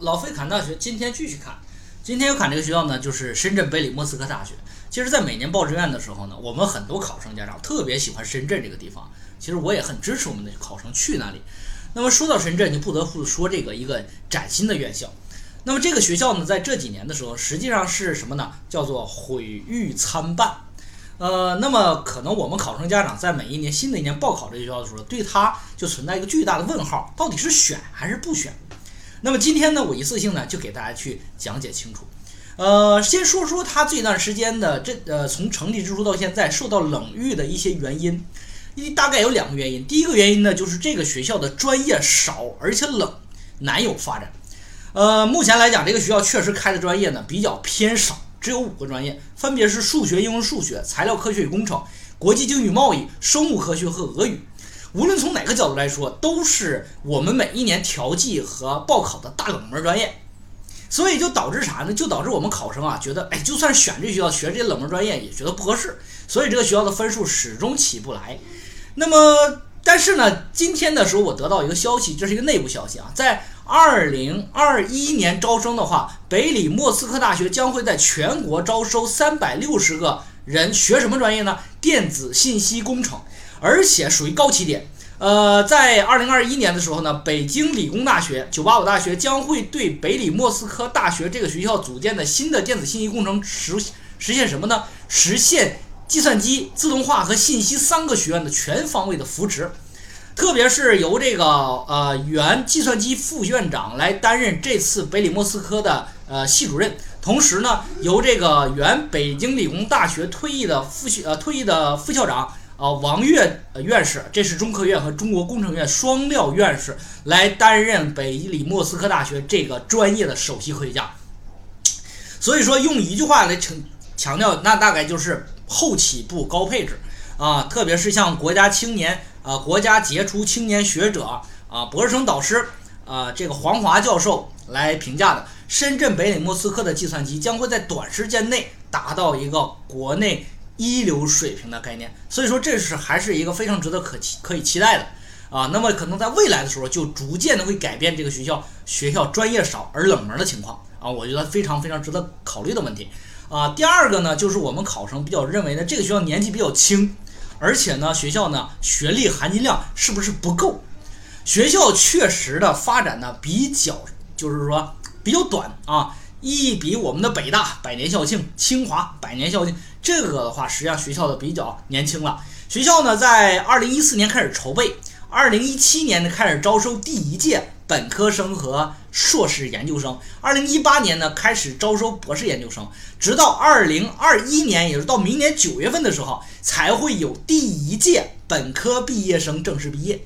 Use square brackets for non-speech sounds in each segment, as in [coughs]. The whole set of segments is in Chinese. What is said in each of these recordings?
老费侃大学今天继续看，今天要看这个学校呢，就是深圳北理莫斯科大学。其实，在每年报志愿的时候呢，我们很多考生家长特别喜欢深圳这个地方。其实我也很支持我们的考生去那里。那么说到深圳，就不得不说这个一个崭新的院校。那么这个学校呢，在这几年的时候，实际上是什么呢？叫做毁誉参半。呃，那么可能我们考生家长在每一年新的一年报考这个学校的时候，对它就存在一个巨大的问号，到底是选还是不选？那么今天呢，我一次性呢就给大家去讲解清楚。呃，先说说它这段时间的这呃从成立之初到现在受到冷遇的一些原因，一大概有两个原因。第一个原因呢，就是这个学校的专业少，而且冷，难有发展。呃，目前来讲，这个学校确实开的专业呢比较偏少，只有五个专业，分别是数学、应用数学、材料科学与工程、国际经济与贸易、生物科学和俄语。无论从哪个角度来说，都是我们每一年调剂和报考的大冷门专业，所以就导致啥呢？就导致我们考生啊觉得，哎，就算选这学校学这些冷门专业，也觉得不合适，所以这个学校的分数始终起不来。那么，但是呢，今天的时候我得到一个消息，这是一个内部消息啊，在二零二一年招生的话，北理莫斯科大学将会在全国招收三百六十个人，学什么专业呢？电子信息工程。而且属于高起点，呃，在二零二一年的时候呢，北京理工大学、九八五大学将会对北理莫斯科大学这个学校组建的新的电子信息工程实实现什么呢？实现计算机、自动化和信息三个学院的全方位的扶持，特别是由这个呃原计算机副院长来担任这次北理莫斯科的呃系主任，同时呢，由这个原北京理工大学退役的副学呃退役的副校长。啊，王岳院士，这是中科院和中国工程院双料院士来担任北理莫斯科大学这个专业的首席科学家。所以说，用一句话来强强调，那大概就是后起步高配置啊，特别是像国家青年啊、国家杰出青年学者啊、博士生导师啊，这个黄华教授来评价的，深圳北理莫斯科的计算机将会在短时间内达到一个国内。一流水平的概念，所以说这是还是一个非常值得可期可以期待的啊。那么可能在未来的时候，就逐渐的会改变这个学校学校专业少而冷门的情况啊。我觉得非常非常值得考虑的问题啊。第二个呢，就是我们考生比较认为呢，这个学校年纪比较轻，而且呢，学校呢学历含金量是不是不够？学校确实的发展呢比较就是说比较短啊。一比我们的北大百年校庆，清华百年校庆，这个的话实际上学校的比较年轻了。学校呢在二零一四年开始筹备，二零一七年呢开始招收第一届本科生和硕士研究生，二零一八年呢开始招收博士研究生，直到二零二一年，也就是到明年九月份的时候，才会有第一届本科毕业生正式毕业。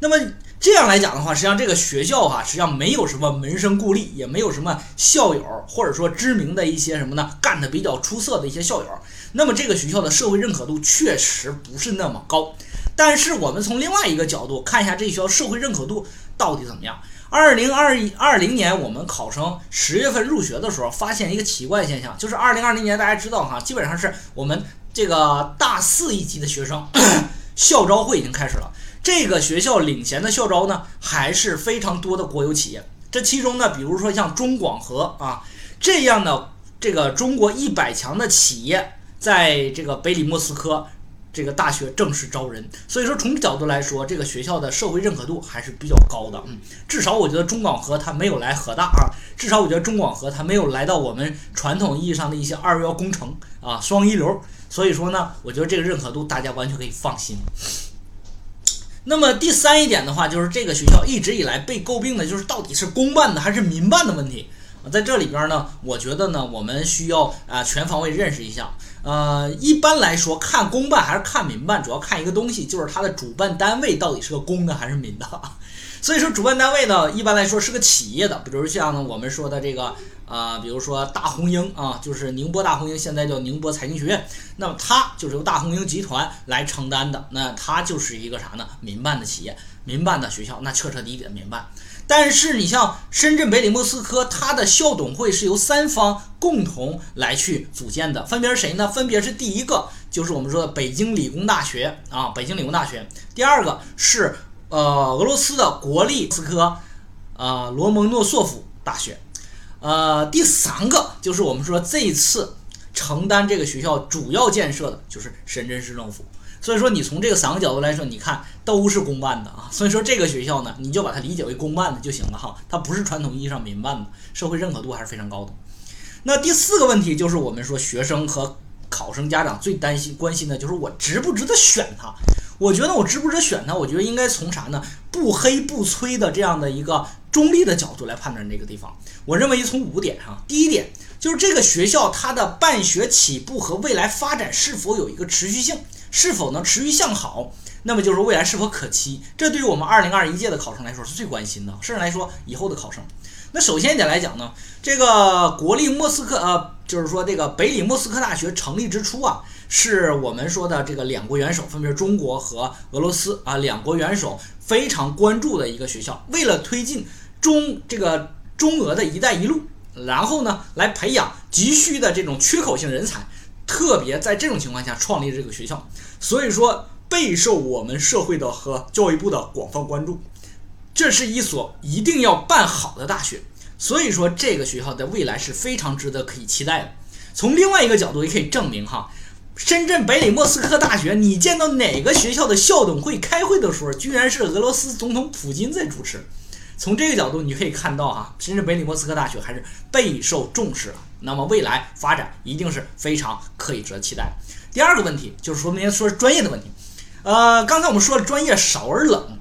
那么。这样来讲的话，实际上这个学校哈，实际上没有什么门生故吏，也没有什么校友，或者说知名的一些什么呢，干的比较出色的一些校友。那么这个学校的社会认可度确实不是那么高。但是我们从另外一个角度看一下这学校社会认可度到底怎么样。二零二一二零年我们考生十月份入学的时候，发现一个奇怪现象，就是二零二零年大家知道哈，基本上是我们这个大四一级的学生 [coughs] 校招会已经开始了。这个学校领衔的校招呢，还是非常多的国有企业。这其中呢，比如说像中广核啊这样的这个中国一百强的企业，在这个北理莫斯科这个大学正式招人。所以说，从角度来说，这个学校的社会认可度还是比较高的。嗯，至少我觉得中广核它没有来河大啊，至少我觉得中广核它没有来到我们传统意义上的一些二幺幺工程啊双一流。所以说呢，我觉得这个认可度大家完全可以放心。那么第三一点的话，就是这个学校一直以来被诟病的就是到底是公办的还是民办的问题。在这里边呢，我觉得呢，我们需要啊全方位认识一下。呃，一般来说，看公办还是看民办，主要看一个东西，就是它的主办单位到底是个公的还是民的。[laughs] 所以说，主办单位呢，一般来说是个企业的，比如像我们说的这个啊，比如说大红鹰啊，就是宁波大红鹰，现在叫宁波财经学院，那么它就是由大红鹰集团来承担的，那它就是一个啥呢？民办的企业，民办的学校，那彻彻底底的民办。但是你像深圳北理莫斯科，它的校董会是由三方共同来去组建的，分别是谁呢？分别是第一个就是我们说的北京理工大学啊，北京理工大学，第二个是。呃，俄罗斯的国立斯科，呃，罗蒙诺索夫大学。呃，第三个就是我们说这一次承担这个学校主要建设的就是深圳市政府。所以说，你从这个三个角度来说，你看都是公办的啊。所以说，这个学校呢，你就把它理解为公办的就行了哈。它不是传统意义上民办的，社会认可度还是非常高的。那第四个问题就是我们说学生和考生家长最担心关心的就是我值不值得选它。我觉得我值不值得选它，我觉得应该从啥呢？不黑不催的这样的一个中立的角度来判断这个地方。我认为从五点哈，第一点就是这个学校它的办学起步和未来发展是否有一个持续性。是否能持续向好？那么就是未来是否可期？这对于我们二零二一届的考生来说是最关心的，甚至来说以后的考生。那首先一点来讲呢，这个国立莫斯科呃，就是说这个北理莫斯科大学成立之初啊，是我们说的这个两国元首，分别是中国和俄罗斯啊，两国元首非常关注的一个学校。为了推进中这个中俄的一带一路，然后呢，来培养急需的这种缺口性人才。特别在这种情况下创立这个学校，所以说备受我们社会的和教育部的广泛关注。这是一所一定要办好的大学，所以说这个学校的未来是非常值得可以期待的。从另外一个角度也可以证明哈，深圳北理莫斯科大学，你见到哪个学校的校董会开会的时候，居然是俄罗斯总统普京在主持？从这个角度，你可以看到哈，其实北理莫斯科大学还是备受重视的。那么未来发展一定是非常可以值得期待。第二个问题就是说明说专业的问题。呃，刚才我们说了专业少而冷，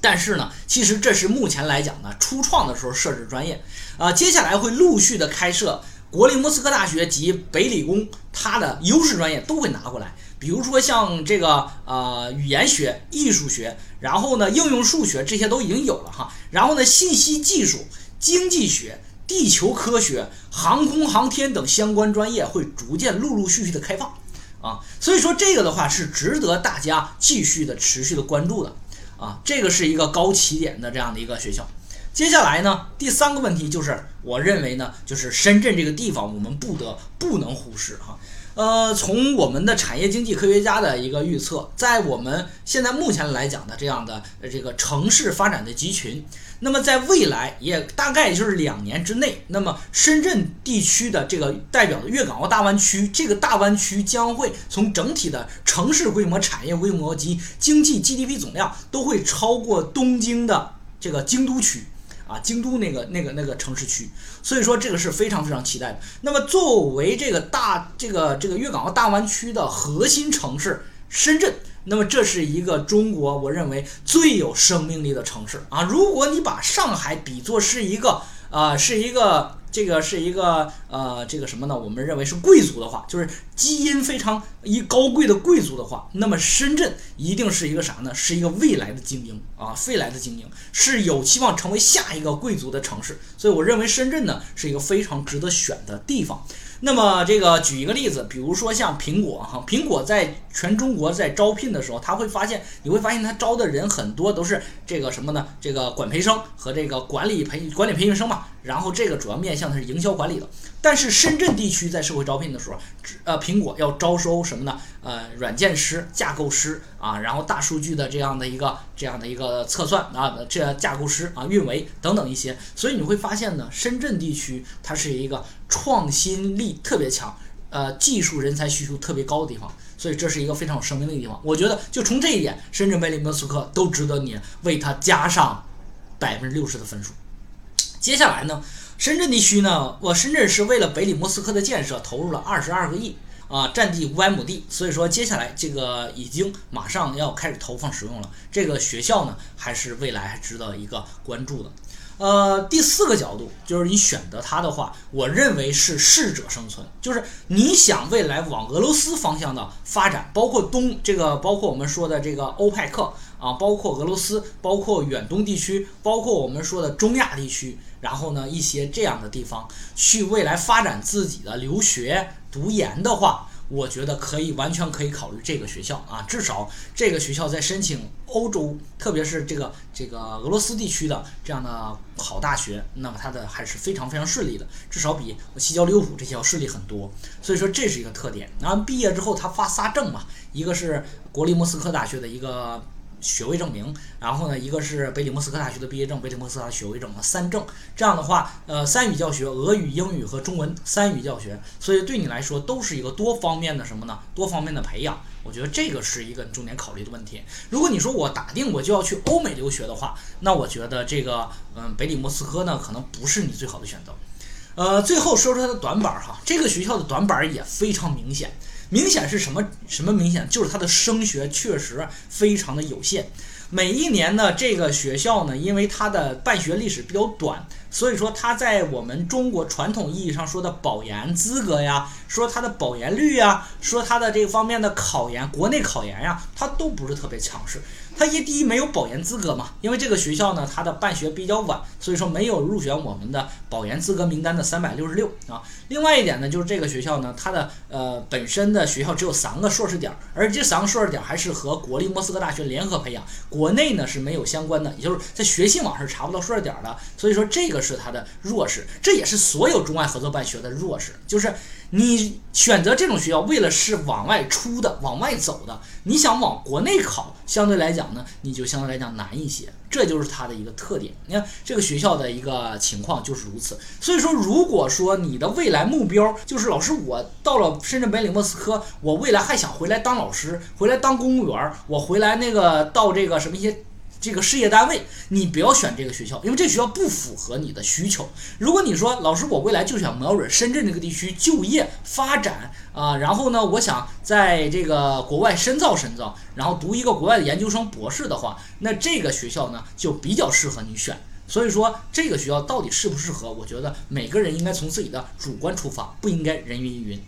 但是呢，其实这是目前来讲呢，初创的时候设置专业。呃，接下来会陆续的开设国立莫斯科大学及北理工，它的优势专业都会拿过来。比如说像这个呃语言学、艺术学，然后呢应用数学这些都已经有了哈，然后呢信息技术、经济学、地球科学、航空航天等相关专业会逐渐陆陆续续的开放啊，所以说这个的话是值得大家继续的持续的关注的啊，这个是一个高起点的这样的一个学校。接下来呢，第三个问题就是我认为呢，就是深圳这个地方我们不得不能忽视哈。呃，从我们的产业经济科学家的一个预测，在我们现在目前来讲的这样的这个城市发展的集群，那么在未来也大概就是两年之内，那么深圳地区的这个代表的粤港澳大湾区，这个大湾区将会从整体的城市规模、产业规模及经济 GDP 总量都会超过东京的这个京都区。啊，京都那个那个那个城市区，所以说这个是非常非常期待的。那么作为这个大这个这个粤港澳大湾区的核心城市深圳，那么这是一个中国我认为最有生命力的城市啊。如果你把上海比作是一个啊是一个。这个是一个呃，这个什么呢？我们认为是贵族的话，就是基因非常一高贵的贵族的话，那么深圳一定是一个啥呢？是一个未来的精英啊，未来的精英是有期望成为下一个贵族的城市。所以我认为深圳呢是一个非常值得选的地方。那么这个举一个例子，比如说像苹果哈，苹果在全中国在招聘的时候，他会发现，你会发现他招的人很多都是这个什么呢？这个管培生和这个管理培管理培训生嘛。然后这个主要面向的是营销管理的。但是深圳地区在社会招聘的时候，呃，苹果要招收什么呢？呃，软件师、架构师啊，然后大数据的这样的一个这样的一个测算啊，这架构师啊，运维等等一些。所以你会发现呢，深圳地区它是一个创新力特别强，呃，技术人才需求特别高的地方。所以这是一个非常有生命力的地方。我觉得就从这一点，深圳、北理、莫斯科都值得你为它加上百分之六十的分数。接下来呢？深圳地区呢，我深圳是为了北理莫斯科的建设投入了二十二个亿啊，占地五百亩地，所以说接下来这个已经马上要开始投放使用了。这个学校呢，还是未来还值得一个关注的。呃，第四个角度就是你选择它的话，我认为是适者生存，就是你想未来往俄罗斯方向的发展，包括东这个，包括我们说的这个欧派克啊，包括俄罗斯，包括远东地区，包括我们说的中亚地区。然后呢，一些这样的地方去未来发展自己的留学读研的话，我觉得可以完全可以考虑这个学校啊。至少这个学校在申请欧洲，特别是这个这个俄罗斯地区的这样的好大学，那么它的还是非常非常顺利的，至少比西交利物浦这些要顺利很多。所以说这是一个特点。然后毕业之后他发仨证嘛，一个是国立莫斯科大学的一个学位证明，然后呢，一个是北理莫斯科大学的毕业证，北理莫斯科大学学位证三证。这样的话，呃，三语教学，俄语、英语和中文三语教学，所以对你来说都是一个多方面的什么呢？多方面的培养。我觉得这个是一个重点考虑的问题。如果你说我打定我就要去欧美留学的话，那我觉得这个，嗯，北理莫斯科呢，可能不是你最好的选择。呃，最后说说它的短板哈，这个学校的短板也非常明显。明显是什么？什么明显？就是它的升学确实非常的有限。每一年呢，这个学校呢，因为它的办学历史比较短，所以说它在我们中国传统意义上说的保研资格呀，说它的保研率呀，说它的这方面的考研，国内考研呀，它都不是特别强势。它一第一没有保研资格嘛，因为这个学校呢，它的办学比较晚，所以说没有入选我们的保研资格名单的三百六十六啊。另外一点呢，就是这个学校呢，它的呃本身的学校只有三个硕士点，而这三个硕士点还是和国立莫斯科大学联合培养，国内呢是没有相关的，也就是在学信网上查不到硕士点的，所以说这个是它的弱势，这也是所有中外合作办学的弱势，就是。你选择这种学校，为了是往外出的、往外走的，你想往国内考，相对来讲呢，你就相对来讲难一些，这就是它的一个特点。你看这个学校的一个情况就是如此。所以说，如果说你的未来目标就是老师，我到了深圳北理莫斯科，我未来还想回来当老师，回来当公务员，我回来那个到这个什么一些。这个事业单位，你不要选这个学校，因为这学校不符合你的需求。如果你说老师，我未来就想瞄准深圳这个地区就业发展啊，然后呢，我想在这个国外深造深造，然后读一个国外的研究生博士的话，那这个学校呢就比较适合你选。所以说，这个学校到底适不适合，我觉得每个人应该从自己的主观出发，不应该人云亦云，